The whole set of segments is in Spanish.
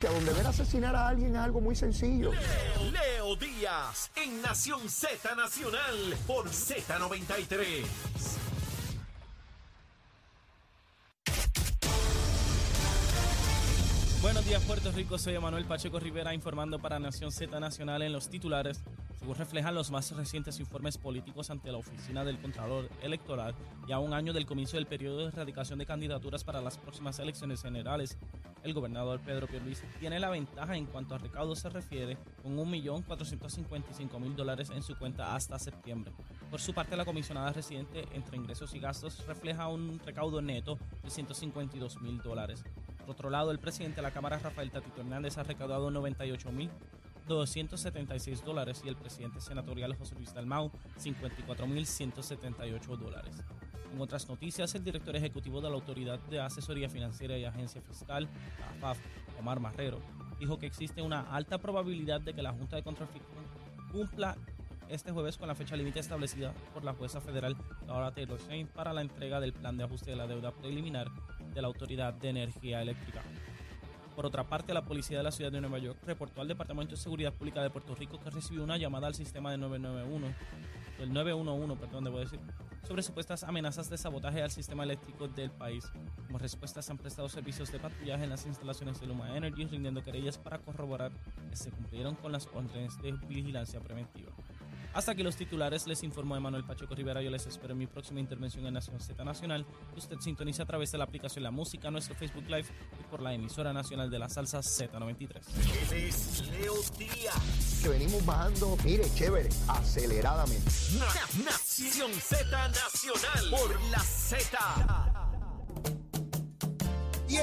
Que donde ver asesinar a alguien es algo muy sencillo. Leo, Leo Díaz en Nación Z Nacional por Z93. Días Puerto Rico, soy Manuel Pacheco Rivera informando para Nación Z Nacional en los titulares. Según reflejan los más recientes informes políticos ante la Oficina del Contralor Electoral y a un año del comienzo del periodo de erradicación de candidaturas para las próximas elecciones generales, el gobernador Pedro Pierluisi tiene la ventaja en cuanto a recaudo se refiere, con 1.455.000 dólares en su cuenta hasta septiembre. Por su parte, la comisionada residente entre ingresos y gastos refleja un recaudo neto de 152.000 dólares. Por otro lado, el presidente de la Cámara, Rafael Tatito Hernández, ha recaudado 98.276 dólares y el presidente senatorial José Luis Dalmau 54.178 dólares. En otras noticias, el director ejecutivo de la Autoridad de Asesoría Financiera y Agencia Fiscal, AFAF, Omar Marrero, dijo que existe una alta probabilidad de que la Junta de Control cumpla este jueves con la fecha límite establecida por la jueza federal Laura Taylor Swain para la entrega del plan de ajuste de la deuda preliminar de la Autoridad de Energía Eléctrica. Por otra parte, la policía de la ciudad de Nueva York reportó al Departamento de Seguridad Pública de Puerto Rico que recibió una llamada al sistema de 991, del 911, perdón, debo decir, sobre supuestas amenazas de sabotaje al sistema eléctrico del país. Como respuesta, se han prestado servicios de patrullaje en las instalaciones de Luma Energy, rindiendo querellas para corroborar que se cumplieron con las órdenes de vigilancia preventiva. Hasta aquí los titulares, les informó Emanuel Pacheco Rivera. Yo les espero en mi próxima intervención en Nación Z Nacional. Usted sintoniza a través de la aplicación La Música, nuestro Facebook Live y por la emisora nacional de la salsa Z93. Él es Leo Díaz. Que venimos bajando, mire, chévere, aceleradamente. Na- Nación Z Nacional por la Z.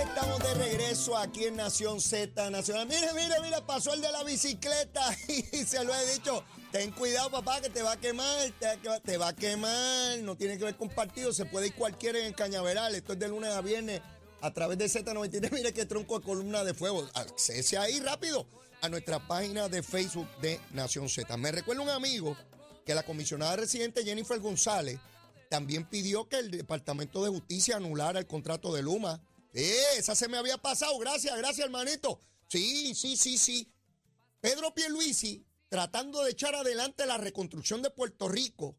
Estamos de regreso aquí en Nación Z Nacional. Mire, mire, mire, pasó el de la bicicleta y se lo he dicho. Ten cuidado, papá, que te va a quemar, te, va a quemar. No tiene que ver con partido, se puede ir cualquiera en cañaveral. Esto es de lunes a viernes a través de Z93. Mire qué tronco de columna de fuego. Accese ahí rápido a nuestra página de Facebook de Nación Z. Me recuerda un amigo que la comisionada residente Jennifer González también pidió que el Departamento de Justicia anulara el contrato de Luma. Esa se me había pasado. Gracias, gracias, hermanito. Sí, sí, sí, sí. Pedro Pierluisi, tratando de echar adelante la reconstrucción de Puerto Rico,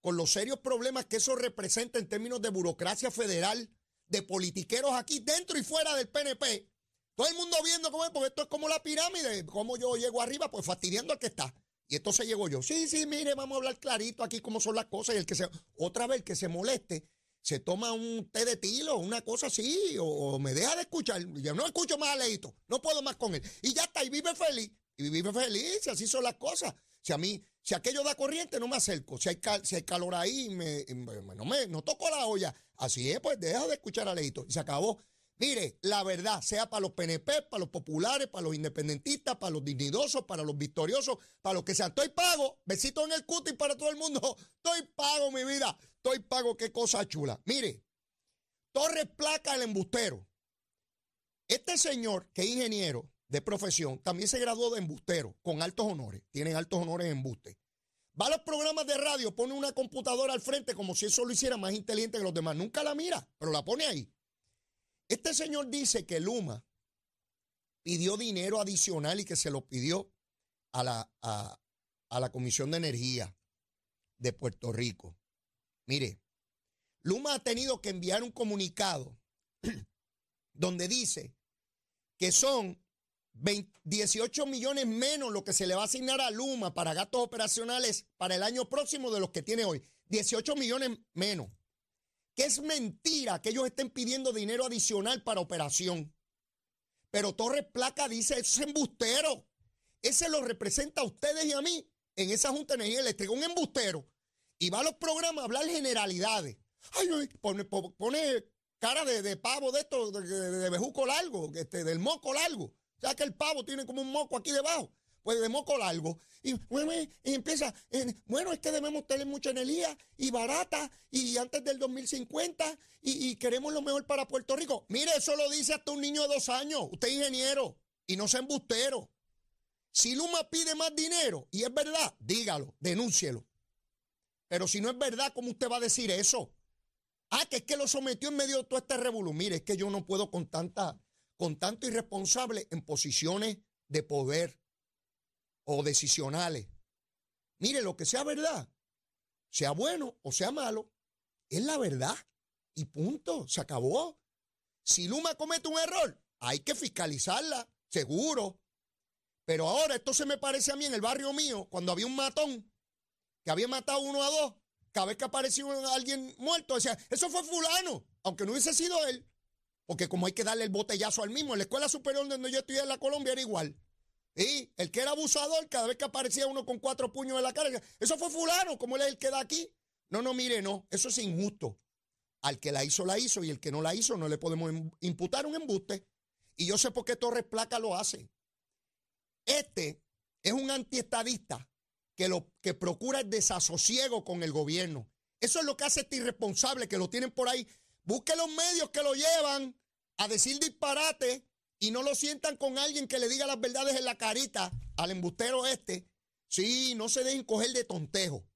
con los serios problemas que eso representa en términos de burocracia federal, de politiqueros aquí dentro y fuera del PNP. Todo el mundo viendo cómo es, porque esto es como la pirámide, cómo yo llego arriba, pues fastidiando al que está. Y entonces llego yo. Sí, sí, mire, vamos a hablar clarito aquí cómo son las cosas. Y el que se, otra vez el que se moleste, se toma un té de tilo, una cosa así, o, me deja de escuchar. Yo no escucho más a Leito, no puedo más con él. Y ya está, y vive feliz. Y vive feliz, y así son las cosas. Si a mí, si aquello da corriente, no me acerco. Si hay, cal- si hay calor ahí, me, me- no, me, no toco la olla. Así es, pues deja de escuchar a Leito. Y se acabó. Mire, la verdad, sea para los PNP, para los populares, para los independentistas, para los dignidosos, para los victoriosos, para los que sean. Estoy pago. Besito en el cutis para todo el mundo. Estoy pago, mi vida. Estoy pago. Qué cosa chula. Mire, Torres Placa, el embustero. Este señor, que es ingeniero de profesión, también se graduó de embustero, con altos honores. Tienen altos honores en embuste. Va a los programas de radio, pone una computadora al frente como si eso lo hiciera más inteligente que los demás. Nunca la mira, pero la pone ahí. Este señor dice que Luma pidió dinero adicional y que se lo pidió a la, a, a la Comisión de Energía de Puerto Rico. Mire, Luma ha tenido que enviar un comunicado donde dice que son 20 18 millones menos lo que se le va a asignar a Luma para gastos operacionales para el año próximo de los que tiene hoy. 18 millones menos. Que es mentira que ellos estén pidiendo dinero adicional para operación. Pero Torres Placa dice, es embustero. Ese lo representa a ustedes y a mí en esa Junta de Energía Eléctrica, un embustero. Y va a los programas a hablar generalidades. Ay, ay, pone, po- pone cara de, pavo de esto, de, de- bejuco largo, este, del moco largo. O sea que el pavo tiene como un moco aquí debajo. Pues de moco largo. Y, y empieza, eh, bueno, es que debemos tener mucha energía y barata y antes del 2050 y, y queremos lo mejor para Puerto Rico. Mire, eso lo dice hasta un niño de dos años. Usted es ingeniero y no sea embustero. Si Luma pide más dinero y es verdad, dígalo, denúncielo. Pero si no es verdad, ¿cómo usted va a decir eso? Ah, que es que lo sometió en medio de todo este revolú. Mire, es que yo no puedo con tanta, con tanto irresponsable en posiciones de poder o decisionales. Mire, lo que sea verdad, sea bueno o sea malo, es la verdad. Y punto, se acabó. Si Luma comete un error, hay que fiscalizarla, seguro. Pero ahora esto se me parece a mí en el barrio mío, cuando había un matón que había matado uno a dos, cada vez que aparecía alguien muerto, decía, eso fue fulano, aunque no hubiese sido él. Porque como hay que darle el botellazo al mismo, en la escuela superior donde yo estudié en la Colombia era igual. Y el que era abusador, cada vez que aparecía uno con cuatro puños en la cara, eso fue fulano, como él es el que da aquí. No, no, mire, no, eso es injusto. Al que la hizo, la hizo, y el que no la hizo, no le podemos imputar un embuste. Y yo sé por qué Torres Placa lo hace. Este es un antiestadista que lo que procura el desasosiego con el gobierno. Eso es lo que hace este irresponsable que lo tienen por ahí. Busque los medios que lo llevan a decir disparate y no lo sientan con alguien que le diga las verdades en la carita al embustero este. Sí, no se dejen coger de tontejo.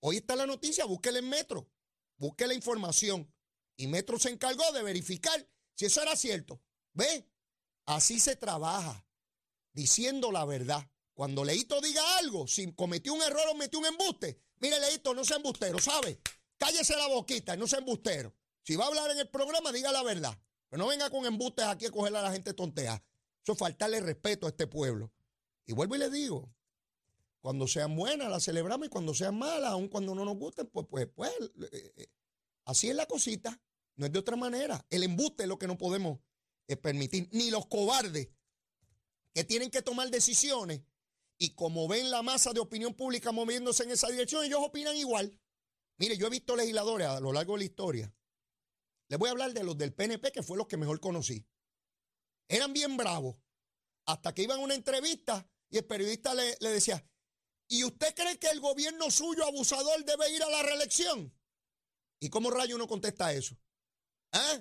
Hoy está la noticia, búsquele en Metro, busque la información. Y Metro se encargó de verificar si eso era cierto. ¿Ve? Así se trabaja, diciendo la verdad. Cuando Leito diga algo, si cometió un error o metió un embuste, mire Leito, no sea embustero, ¿sabe? Cállese la boquita no sea embustero. Si va a hablar en el programa, diga la verdad. Pero no venga con embustes aquí a coger a la gente tontea. Eso es faltarle respeto a este pueblo. Y vuelvo y le digo, cuando sean buenas las celebramos y cuando sean malas, aun cuando no nos gusten, pues, pues, pues, eh, eh, así es la cosita. No es de otra manera. El embuste es lo que no podemos eh, permitir. Ni los cobardes que tienen que tomar decisiones y como ven la masa de opinión pública moviéndose en esa dirección, ellos opinan igual. Mire, yo he visto legisladores a lo largo de la historia. Les voy a hablar de los del PNP, que fue los que mejor conocí. Eran bien bravos. Hasta que iban a una entrevista y el periodista le, le decía, ¿y usted cree que el gobierno suyo abusador debe ir a la reelección? ¿Y cómo rayo uno contesta eso? ¿Ah?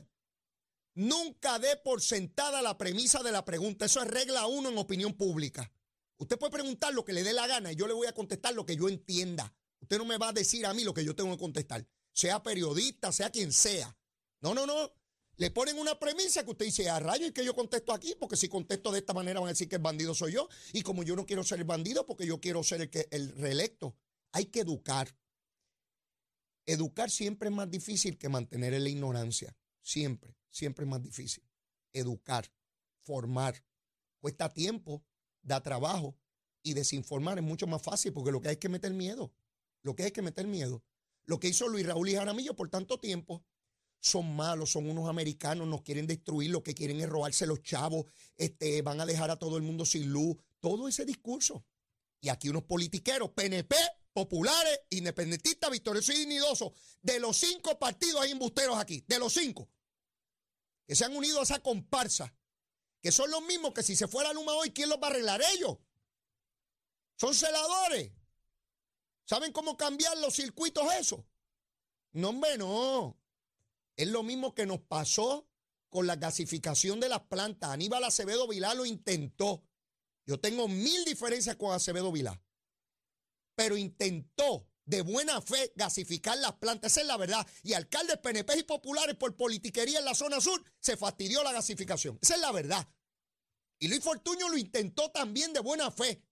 Nunca dé por sentada la premisa de la pregunta. Eso es regla uno en opinión pública. Usted puede preguntar lo que le dé la gana y yo le voy a contestar lo que yo entienda. Usted no me va a decir a mí lo que yo tengo que contestar. Sea periodista, sea quien sea. No, no, no. Le ponen una premisa que usted dice, a rayo, y que yo contesto aquí, porque si contesto de esta manera van a decir que el bandido soy yo. Y como yo no quiero ser el bandido, porque yo quiero ser el, el reelecto. Hay que educar. Educar siempre es más difícil que mantener en la ignorancia. Siempre, siempre es más difícil. Educar, formar. Cuesta tiempo, da trabajo. Y desinformar es mucho más fácil porque lo que hay es que meter miedo. Lo que hay es que meter miedo. Lo que hizo Luis Raúl y Jaramillo por tanto tiempo son malos, son unos americanos, nos quieren destruir, lo que quieren es robarse los chavos, este, van a dejar a todo el mundo sin luz, todo ese discurso. Y aquí unos politiqueros, PNP, populares, independentistas, victoriosos y dignidosos, de los cinco partidos hay embusteros aquí, de los cinco, que se han unido a esa comparsa que son los mismos que si se fuera Luma hoy, ¿quién los va a arreglar? Ellos. Son celadores. ¿Saben cómo cambiar los circuitos eso? No, hombre, no. Es lo mismo que nos pasó con la gasificación de las plantas. Aníbal Acevedo Vilá lo intentó. Yo tengo mil diferencias con Acevedo Vilá. Pero intentó de buena fe gasificar las plantas. Esa es la verdad. Y alcaldes PNP y populares por politiquería en la zona sur se fastidió la gasificación. Esa es la verdad. Y Luis Fortuño lo intentó también de buena fe,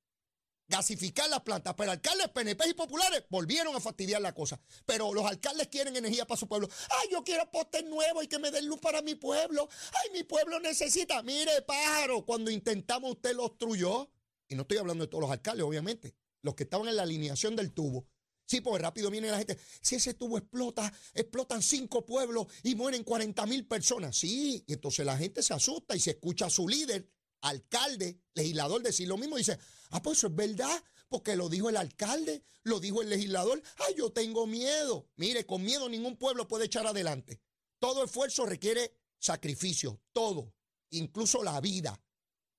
gasificar las plantas, pero alcaldes PNP y populares volvieron a fastidiar la cosa. Pero los alcaldes quieren energía para su pueblo. Ay, yo quiero postes nuevos y que me den luz para mi pueblo. Ay, mi pueblo necesita. Mire, pájaro, cuando intentamos usted lo obstruyó. Y no estoy hablando de todos los alcaldes, obviamente. Los que estaban en la alineación del tubo. Sí, porque rápido viene la gente. Si ese tubo explota, explotan cinco pueblos y mueren 40 mil personas. Sí, y entonces la gente se asusta y se escucha a su líder alcalde, legislador decir lo mismo, dice, ah, pues eso es verdad, porque lo dijo el alcalde, lo dijo el legislador, ay, yo tengo miedo. Mire, con miedo ningún pueblo puede echar adelante. Todo esfuerzo requiere sacrificio, todo, incluso la vida.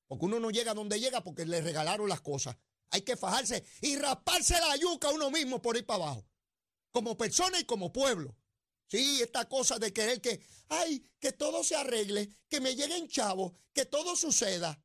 Porque uno no llega donde llega porque le regalaron las cosas. Hay que fajarse y rasparse la yuca uno mismo por ir para abajo. Como persona y como pueblo. Sí, esta cosa de querer que, ay, que todo se arregle, que me lleguen chavos, que todo suceda.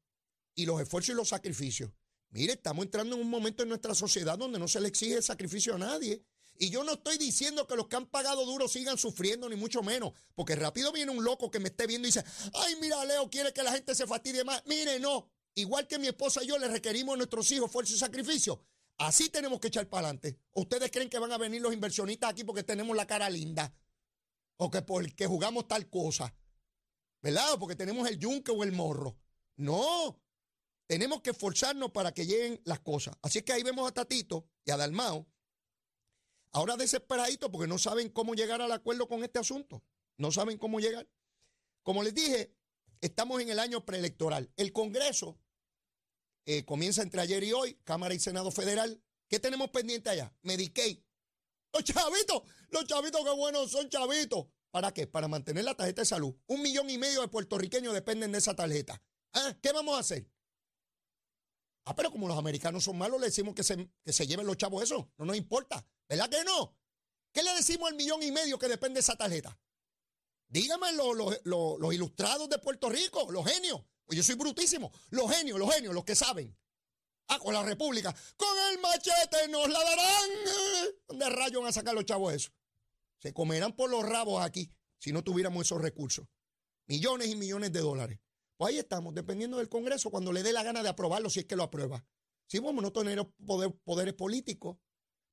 Y los esfuerzos y los sacrificios. Mire, estamos entrando en un momento en nuestra sociedad donde no se le exige sacrificio a nadie. Y yo no estoy diciendo que los que han pagado duro sigan sufriendo, ni mucho menos. Porque rápido viene un loco que me esté viendo y dice, ay, mira, Leo, quiere que la gente se fastidie más. Mire, no. Igual que mi esposa y yo le requerimos a nuestros hijos fuerza y sacrificio. Así tenemos que echar para adelante. ¿Ustedes creen que van a venir los inversionistas aquí porque tenemos la cara linda? O que porque jugamos tal cosa. ¿Verdad? Porque tenemos el yunque o el morro. No. Tenemos que esforzarnos para que lleguen las cosas. Así que ahí vemos a Tatito y a Dalmao Ahora desesperaditos porque no saben cómo llegar al acuerdo con este asunto. No saben cómo llegar. Como les dije, estamos en el año preelectoral. El Congreso eh, comienza entre ayer y hoy, Cámara y Senado Federal. ¿Qué tenemos pendiente allá? Medicaid. Los chavitos, los chavitos qué buenos son chavitos. ¿Para qué? Para mantener la tarjeta de salud. Un millón y medio de puertorriqueños dependen de esa tarjeta. ¿Ah? ¿Qué vamos a hacer? Ah, pero como los americanos son malos, le decimos que se, que se lleven los chavos eso. No nos importa. ¿Verdad que no? ¿Qué le decimos al millón y medio que depende de esa tarjeta? Dígame los, ilustrados de Puerto Rico, los genios. Pues yo soy brutísimo. Los genios, los genios, los que saben. Ah, con la República. Con el machete nos la darán. ¿Dónde rayos van a sacar los chavos eso? Se comerán por los rabos aquí si no tuviéramos esos recursos. Millones y millones de dólares. Pues ahí estamos, dependiendo del Congreso, cuando le dé la gana de aprobarlo, si es que lo aprueba. Si vamos no tener poder, poderes políticos.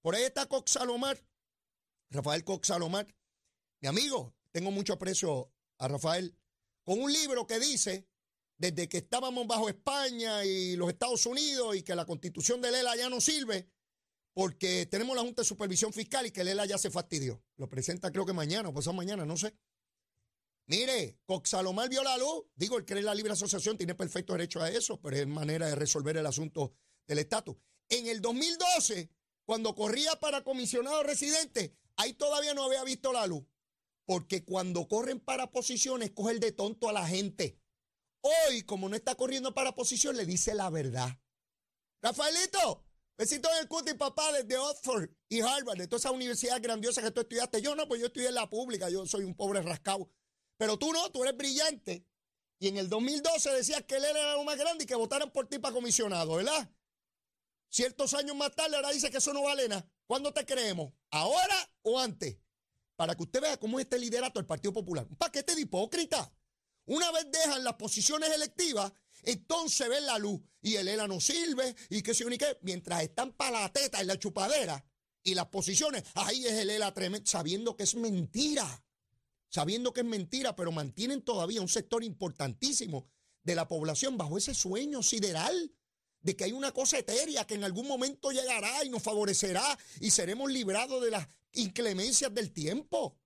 Por ahí está Cox Salomar, Rafael Cox Salomar. Mi amigo, tengo mucho aprecio a Rafael, con un libro que dice, desde que estábamos bajo España y los Estados Unidos y que la constitución de Lela ya no sirve, porque tenemos la Junta de Supervisión Fiscal y que Lela ya se fastidió. Lo presenta creo que mañana o pasado mañana, no sé. Mire, Cox Salomar vio la luz. Digo, el que es la libre asociación tiene perfecto derecho a eso, pero es manera de resolver el asunto del estatus. En el 2012, cuando corría para comisionado residente, ahí todavía no había visto la luz. Porque cuando corren para posiciones, coge de tonto a la gente. Hoy, como no está corriendo para posición, le dice la verdad. Rafaelito, besito en el cuti, papá, desde Oxford y Harvard, de toda esa universidad grandiosa que tú estudiaste. Yo no, pues yo estudié en la pública, yo soy un pobre rascado. Pero tú no, tú eres brillante. Y en el 2012 decías que él era lo más grande y que votaran por ti para comisionado, ¿verdad? Ciertos años más tarde ahora dice que eso no vale nada. ¿Cuándo te creemos? ¿Ahora o antes? Para que usted vea cómo es este liderato del Partido Popular. Un paquete de hipócrita. Una vez dejan las posiciones electivas, entonces ven la luz. Y el ELA no sirve y que se unique. Mientras están para la teta en la chupadera y las posiciones, ahí es el ELA tremendo, sabiendo que es mentira. Sabiendo que es mentira, pero mantienen todavía un sector importantísimo de la población bajo ese sueño sideral de que hay una cosa etérea que en algún momento llegará y nos favorecerá y seremos librados de las inclemencias del tiempo.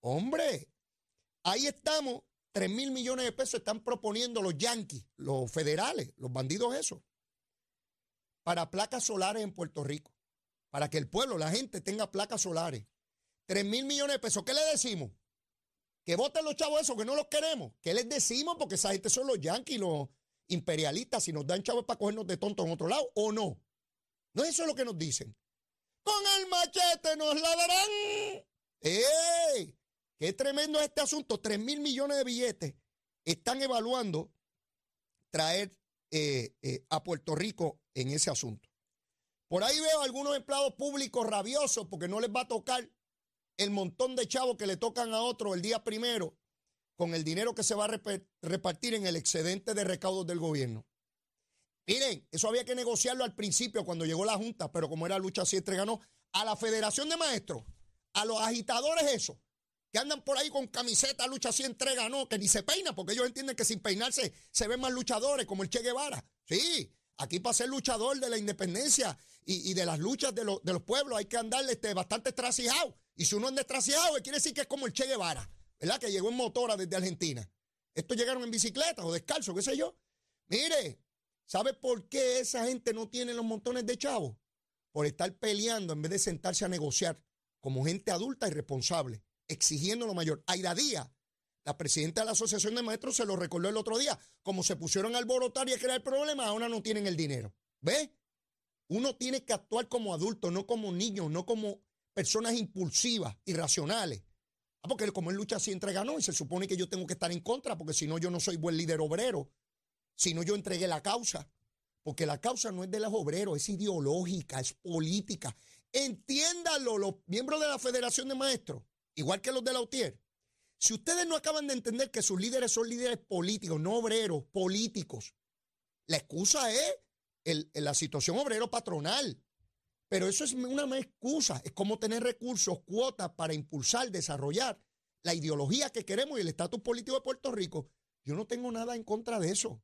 Hombre, ahí estamos. 3 mil millones de pesos están proponiendo los yanquis, los federales, los bandidos esos, para placas solares en Puerto Rico, para que el pueblo, la gente tenga placas solares. 3 mil millones de pesos. ¿Qué le decimos? Que voten los chavos esos, que no los queremos. ¿Qué les decimos? Porque esa gente son los yanquis, los, imperialistas si nos dan chavos para cogernos de tonto en otro lado o no. No es eso lo que nos dicen. Con el machete nos la darán. ¡Ey! ¡Qué tremendo es este asunto! Tres mil millones de billetes están evaluando traer eh, eh, a Puerto Rico en ese asunto. Por ahí veo algunos empleados públicos rabiosos porque no les va a tocar el montón de chavos que le tocan a otros el día primero con el dinero que se va a repartir en el excedente de recaudos del gobierno. Miren, eso había que negociarlo al principio cuando llegó la Junta, pero como era lucha siempre ganó a la Federación de Maestros, a los agitadores esos, que andan por ahí con camiseta lucha siempre ganó, que ni se peina, porque ellos entienden que sin peinarse se ven más luchadores, como el Che Guevara. Sí, aquí para ser luchador de la independencia y, de las luchas de, los pueblos hay que andar este, bastante estrasijado. Y si uno anda estrasijado, quiere decir que es como el Che Guevara. ¿Verdad? Que llegó en motora desde Argentina. Estos llegaron en bicicleta o descalzo, qué sé yo. Mire, ¿sabe por qué esa gente no tiene los montones de chavos? Por estar peleando en vez de sentarse a negociar como gente adulta y responsable, exigiendo lo mayor. Aida Díaz, la presidenta de la Asociación de Maestros, se lo recordó el otro día. Como se pusieron a alborotar y a crear problemas, ahora no tienen el dinero. ¿Ve? Uno tiene que actuar como adulto, no como niño, no como personas impulsivas, irracionales. Ah, porque como él lucha siempre ganó y se supone que yo tengo que estar en contra porque si no yo no soy buen líder obrero. Si no yo entregué la causa. Porque la causa no es de los obreros, es ideológica, es política, Entiéndalo, los miembros de la Federación de Maestros, igual que los de la UTIER. Si ustedes no acaban de entender que sus líderes son líderes políticos, no obreros, políticos, la excusa es la situación obrero-patronal. Pero eso es una excusa, es como tener recursos, cuotas para impulsar, desarrollar la ideología que queremos y el estatus político de Puerto Rico. Yo no tengo nada en contra de eso.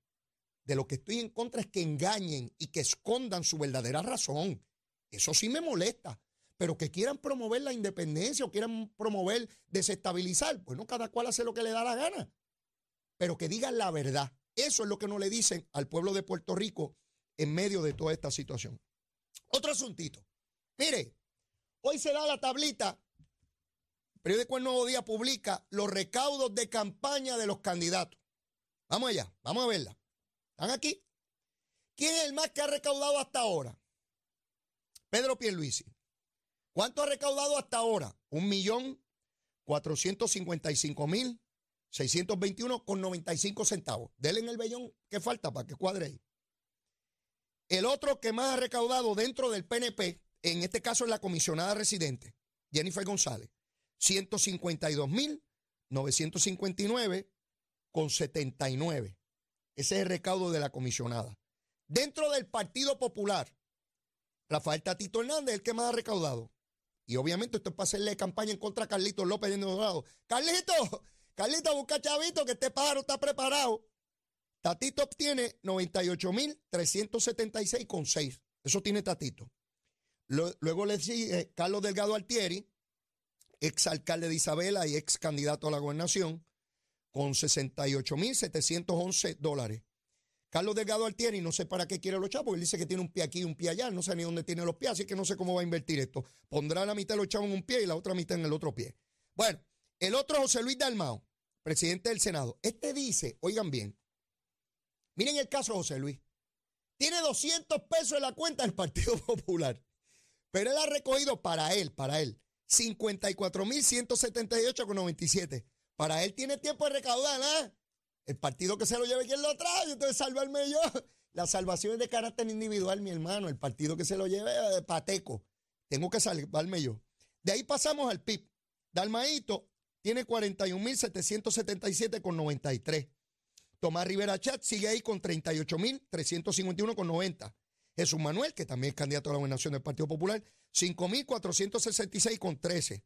De lo que estoy en contra es que engañen y que escondan su verdadera razón. Eso sí me molesta. Pero que quieran promover la independencia o quieran promover desestabilizar, bueno, cada cual hace lo que le da la gana. Pero que digan la verdad. Eso es lo que no le dicen al pueblo de Puerto Rico en medio de toda esta situación. Otro asuntito. Mire, hoy se da la tablita. Periódico El Nuevo Día publica los recaudos de campaña de los candidatos. Vamos allá, vamos a verla. ¿Están aquí? ¿Quién es el más que ha recaudado hasta ahora? Pedro Pierluisi. ¿Cuánto ha recaudado hasta ahora? Un millón cuatrocientos cincuenta y cinco mil seiscientos veintiuno con noventa y cinco centavos. Denle en el vellón que falta para que cuadre ahí. El otro que más ha recaudado dentro del PNP, en este caso es la comisionada residente, Jennifer González, 152 mil 959 con 79. Ese es el recaudo de la comisionada. Dentro del Partido Popular, Rafael Tatito Hernández, el que más ha recaudado. Y obviamente esto es para hacerle campaña en contra de Carlitos López de Dorado. Carlito, Carlito, busca chavito que este pájaro está preparado. Tatito obtiene 98.376,6. Eso tiene Tatito. Luego le sigue Carlos Delgado Altieri, ex alcalde de Isabela y ex candidato a la gobernación, con 68.711 dólares. Carlos Delgado Altieri, no sé para qué quiere los chavos, él dice que tiene un pie aquí y un pie allá, no sé ni dónde tiene los pies, así que no sé cómo va a invertir esto. Pondrá la mitad de los chavos en un pie y la otra mitad en el otro pie. Bueno, el otro José Luis Dalmao, presidente del Senado. Este dice, oigan bien, miren el caso de José Luis. Tiene 200 pesos en la cuenta del Partido Popular, pero él ha recogido para él, para él, 54.178,97. Para él tiene tiempo de recaudar, ¿ah? El partido que se lo lleve quien lo trae, entonces salvarme yo. La salvación es de carácter individual, mi hermano. El partido que se lo lleve de eh, pateco. Tengo que salvarme yo. De ahí pasamos al PIB. Dalmaito tiene 41.777,93. Tomás Rivera Chat sigue ahí con 38.351,90. Jesús Manuel, que también es candidato a la gobernación del Partido Popular, 5.466,13.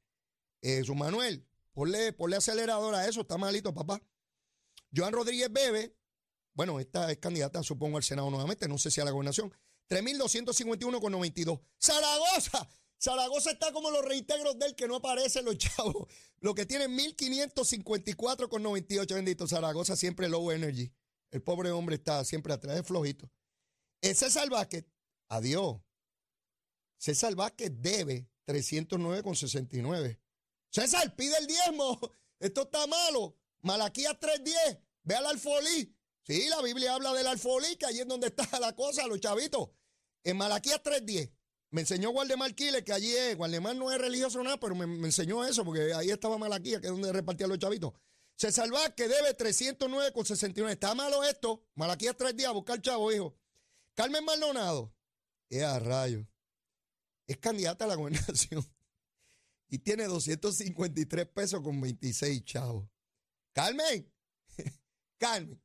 Jesús Manuel, ponle, ponle acelerador a eso, está malito, papá. Joan Rodríguez Bebe, bueno, esta es candidata, supongo, al Senado nuevamente, no sé si a la gobernación, 3.251,92. Zaragoza, Zaragoza está como los reintegros del que no aparecen los chavos. Lo que tiene 1.554,98, bendito. Zaragoza siempre low energy. El pobre hombre está siempre atrás de flojito. Ese César Vázquez, adiós. César Vázquez debe 309,69. César, pide el diezmo. Esto está malo. Malaquías 3.10, ve al alfolí. Sí, la Biblia habla del alfolí, que allí es donde está la cosa, los chavitos. En Malaquías 3.10, me enseñó Guardemar Quiles, que allí es, Guardemar no es religioso nada, pero me, enseñó eso, porque ahí estaba Malaquías, que es donde repartían los chavitos. Salva que debe 309,69. Está malo esto. Malaquías 3.10, a buscar chavo, hijo. Carmen Maldonado, es a rayo. Es candidata a la gobernación. Y tiene 253 pesos con 26 chavos. Carmen, Carmen,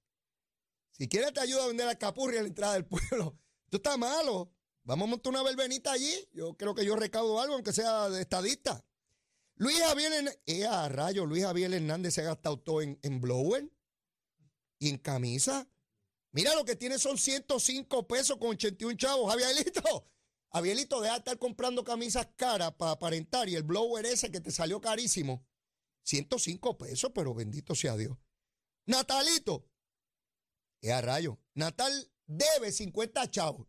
si quieres te ayuda a vender la capurri a la entrada del pueblo. Esto está malo. Vamos a montar una verbenita allí. Yo creo que yo recaudo algo, aunque sea de estadista. Luis Javier Hernández, eh, a rayo, Luis Javier Hernández se ha gastado todo en, en blower y en camisa. Mira, lo que tiene son 105 pesos con 81 chavos. Javierito, Javierito, deja de estar comprando camisas caras para aparentar y el blower ese que te salió carísimo. 105 pesos, pero bendito sea Dios. Natalito. Es a rayo. Natal debe 50 chavos.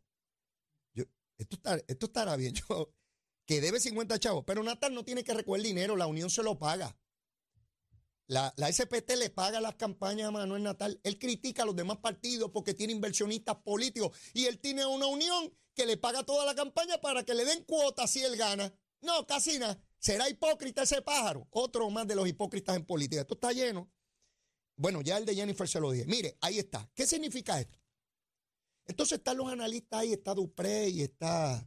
Esto, esto estará bien. Que debe 50 chavos. Pero Natal no tiene que recoger dinero. La Unión se lo paga. La, la, SPT le paga las campañas a Manuel Natal. Él critica a los demás partidos porque tiene inversionistas políticos. Y él tiene una unión que le paga toda la campaña para que le den cuotas si él gana. No, casi nada. ¿Será hipócrita ese pájaro? Otro más de los hipócritas en política. Esto está lleno. Bueno, ya el de Jennifer se lo dije. Mire, ahí está. ¿Qué significa esto? Entonces están los analistas ahí, está Dupré y está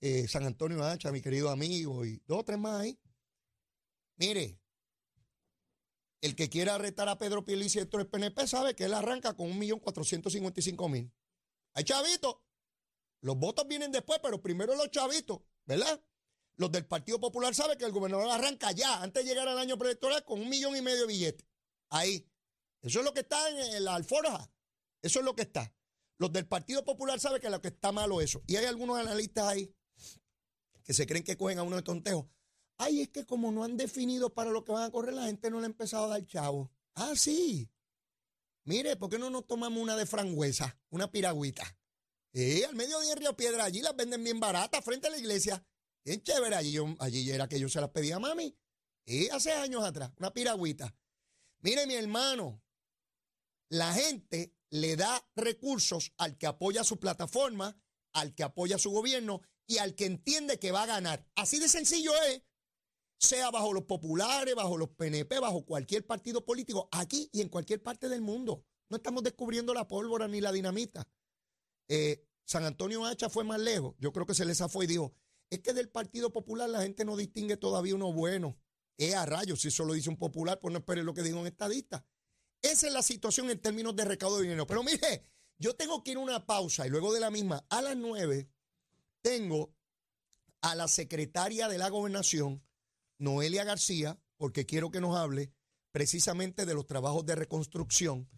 eh, San Antonio Hacha, mi querido amigo, y dos o tres más ahí. Mire, el que quiera retar a Pedro Pielici dentro del PNP sabe que él arranca con 1.455.000. Hay chavitos. Los votos vienen después, pero primero los chavitos, ¿verdad? Los del Partido Popular saben que el gobernador arranca ya, antes de llegar al año preelectoral, con un millón y medio de billetes. Ahí. Eso es lo que está en la alforja. Eso es lo que está. Los del Partido Popular saben que lo que está malo es eso. Y hay algunos analistas ahí que se creen que cogen a uno de tontejo. Ay, es que como no han definido para lo que van a correr, la gente no le ha empezado a dar chavo. Ah, sí. Mire, ¿por qué no nos tomamos una de frangüesa, una piragüita? Eh, al medio de Río Piedra, allí las venden bien baratas frente a la iglesia. Bien chévere, allí, allí era que yo se las pedía a mami. Y hace años atrás, una piragüita. Mire, mi hermano, la gente le da recursos al que apoya su plataforma, al que apoya su gobierno y al que entiende que va a ganar. Así de sencillo es, sea bajo los populares, bajo los PNP, bajo cualquier partido político, aquí y en cualquier parte del mundo. No estamos descubriendo la pólvora ni la dinamita. Eh, San Antonio Hacha fue más lejos. Yo creo que se les zafó y dijo, es que del Partido Popular la gente no distingue todavía uno bueno. Es a rayos, si eso lo dice un popular, pues no espere lo que diga un estadista. Esa es la situación en términos de recaudo de dinero. Pero mire, yo tengo que ir a una pausa y luego de la misma, a las nueve, tengo a la secretaria de la gobernación, Noelia García, porque quiero que nos hable precisamente de los trabajos de reconstrucción,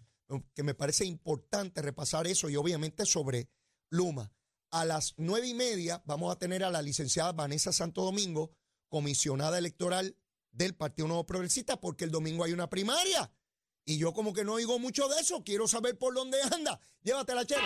que me parece importante repasar eso y obviamente sobre Luma. A las nueve y media vamos a tener a la licenciada Vanessa Santo Domingo, comisionada electoral del Partido Nuevo Progresista, porque el domingo hay una primaria. Y yo como que no oigo mucho de eso, quiero saber por dónde anda. Llévatela, chero.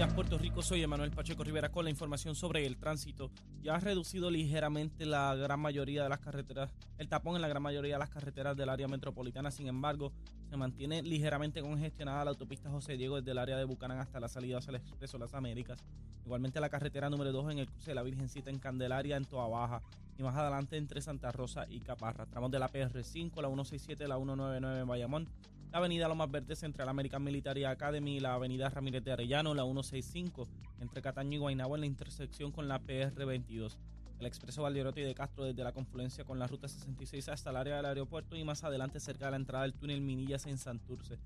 Días, Puerto Rico. Soy Emanuel Pacheco Rivera con la información sobre el tránsito. Ya ha reducido ligeramente la gran mayoría de las carreteras, el tapón en la gran mayoría de las carreteras del área metropolitana. Sin embargo, se mantiene ligeramente congestionada la autopista José Diego desde el área de Bucanán hasta la salida hacia el Expreso Las Américas. Igualmente la carretera número 2 en el cruce de la Virgencita en Candelaria, en Toa Baja. Y más adelante entre Santa Rosa y Caparra. Tramos de la PR5, la 167, la 199 en Bayamón la avenida Lomas Verdes entre la American Military Academy y la avenida Ramírez de Arellano, la 165 entre Cataño y Guaynabo en la intersección con la PR22. El expreso Valderote y de Castro desde la confluencia con la ruta 66 hasta el área del aeropuerto y más adelante cerca de la entrada del túnel Minillas en Santurce.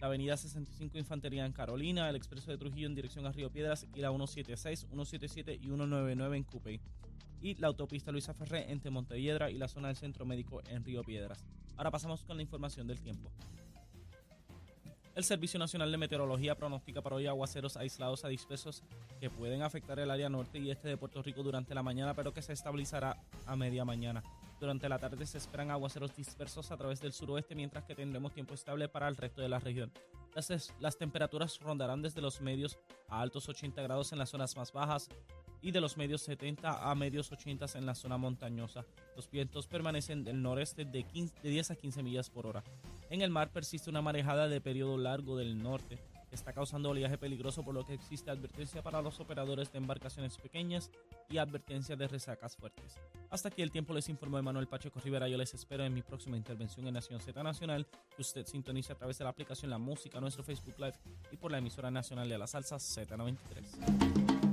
La avenida 65 Infantería en Carolina, el expreso de Trujillo en dirección a Río Piedras y la 176, 177 y 199 en Cupey. Y la autopista Luisa Ferré entre Monteviedra y la zona del Centro Médico en Río Piedras. Ahora pasamos con la información del tiempo. El Servicio Nacional de Meteorología pronostica para hoy aguaceros aislados a dispersos que pueden afectar el área norte y este de Puerto Rico durante la mañana, pero que se estabilizará a media mañana. Durante la tarde se esperan aguaceros dispersos a través del suroeste, mientras que tendremos tiempo estable para el resto de la región. Las, temperaturas rondarán desde los medios a altos 80 grados en las zonas más bajas, y de los medios 70 a medios 80 en la zona montañosa. Los vientos permanecen del noreste de, 10 a 15 millas por hora. En el mar persiste una marejada de periodo largo del norte que está causando oleaje peligroso por lo que existe advertencia para los operadores de embarcaciones pequeñas y advertencia de resacas fuertes. Hasta aquí el tiempo les informó Manuel Pacheco Rivera. Yo les espero en mi próxima intervención en Nación Z Nacional, que usted sintonice a través de la aplicación La Música, nuestro Facebook Live y por la emisora nacional de la salsa Z93.